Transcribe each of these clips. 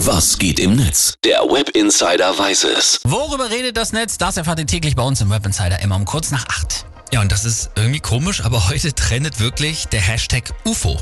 Was geht im Netz? Der Web Insider weiß es. Worüber redet das Netz? Das erfahrt ihr täglich bei uns im Web Insider immer um kurz nach acht. Ja, und das ist irgendwie komisch, aber heute trendet wirklich der Hashtag UFO.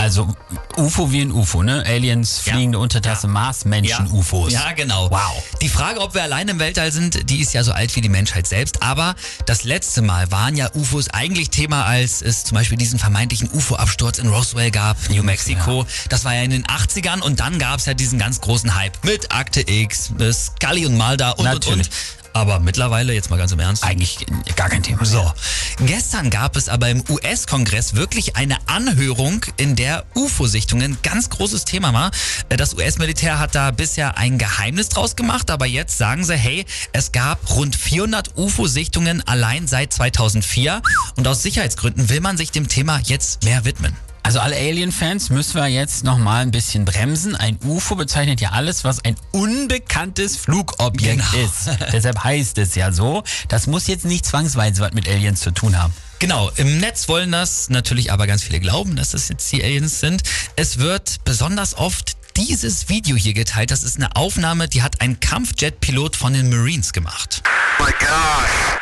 Also UFO wie ein UFO, ne? Aliens, fliegende Untertasse, Mars, Menschen, UFOs. Ja, genau. Wow. Die Frage, ob wir allein im Weltall sind, die ist ja so alt wie die Menschheit selbst. Aber das letzte Mal waren ja UFOs eigentlich Thema, als es zum Beispiel diesen vermeintlichen UFO-Absturz in Roswell gab, New Mexico. Das war ja in den 80ern und dann gab es ja diesen ganz großen Hype mit Akte X, mit Scully und Mulder und Natürlich. und und. Aber mittlerweile, jetzt mal ganz im Ernst. Eigentlich gar kein Thema. So, gestern gab es aber im US-Kongress wirklich eine Anhörung, in der UFO-Sichtungen ganz großes Thema war. Das US-Militär hat da bisher ein Geheimnis draus gemacht, aber jetzt sagen sie, hey, es gab rund 400 UFO-Sichtungen allein seit 2004 und aus Sicherheitsgründen will man sich dem Thema jetzt mehr widmen. Also alle Alien-Fans müssen wir jetzt nochmal ein bisschen bremsen. Ein UFO bezeichnet ja alles, was ein unbekanntes Flugobjekt Genau. ist. Deshalb heißt es ja so. Das muss jetzt nicht zwangsweise was mit Aliens zu tun haben. Genau, im Netz wollen das natürlich aber ganz viele glauben, dass das jetzt die Aliens sind. Es wird besonders oft dieses Video hier geteilt. Das ist eine Aufnahme, die hat ein Kampfjet-Pilot von den Marines gemacht. my gosh.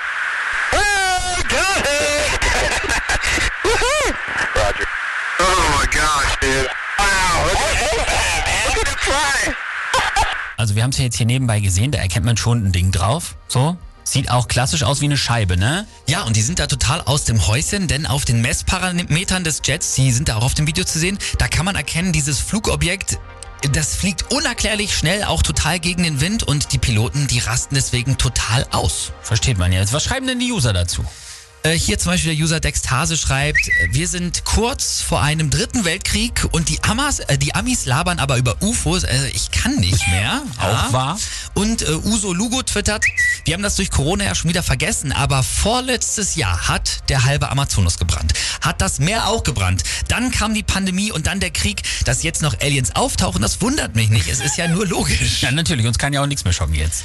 Also wir haben es ja jetzt hier nebenbei gesehen, da erkennt man schon ein Ding drauf. So. Sieht auch klassisch aus wie eine Scheibe, ne? Ja, und die sind da total aus dem Häuschen, denn auf den Messparametern des Jets, die sind da auch auf dem Video zu sehen, da kann man erkennen, dieses Flugobjekt, das fliegt unerklärlich schnell, auch total gegen den Wind und die Piloten, die rasten deswegen total aus. Versteht man jetzt. Was schreiben denn die User dazu? Äh, Hier zum Beispiel der User Dextase schreibt, äh, wir sind kurz vor einem dritten Weltkrieg und die, Amas, äh, die Amis labern aber über UFOs. Also ich kann nicht mehr. Auch wahr. Und äh, Uso Lugo twittert, wir haben das durch Corona ja schon wieder vergessen, aber vorletztes Jahr hat der halbe Amazonas gebrannt. Hat das Meer auch gebrannt. Dann kam die Pandemie und dann der Krieg. Dass jetzt noch Aliens auftauchen, das wundert mich nicht. Es ist ja nur logisch. Ja, natürlich. Uns kann ja auch nichts mehr schocken jetzt.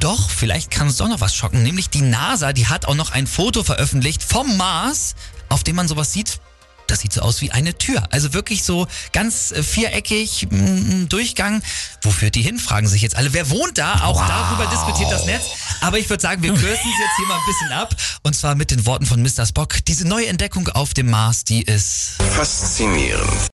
Doch, vielleicht kann uns doch noch was schocken. Nämlich die NASA, die hat auch noch ein Foto veröffentlicht vom Mars, auf dem man sowas sieht. Das sieht so aus wie eine Tür. Also wirklich so ganz äh, viereckig, mm, Durchgang. Wo führt die hin, fragen sich jetzt alle. Wer wohnt da? Auch Wow. darüber diskutiert das Netz. Aber ich würde sagen, wir kürzen es jetzt hier mal ein bisschen ab. Und zwar mit den Worten von Mr. Spock. Diese neue Entdeckung auf dem Mars, die ist Faszinierend.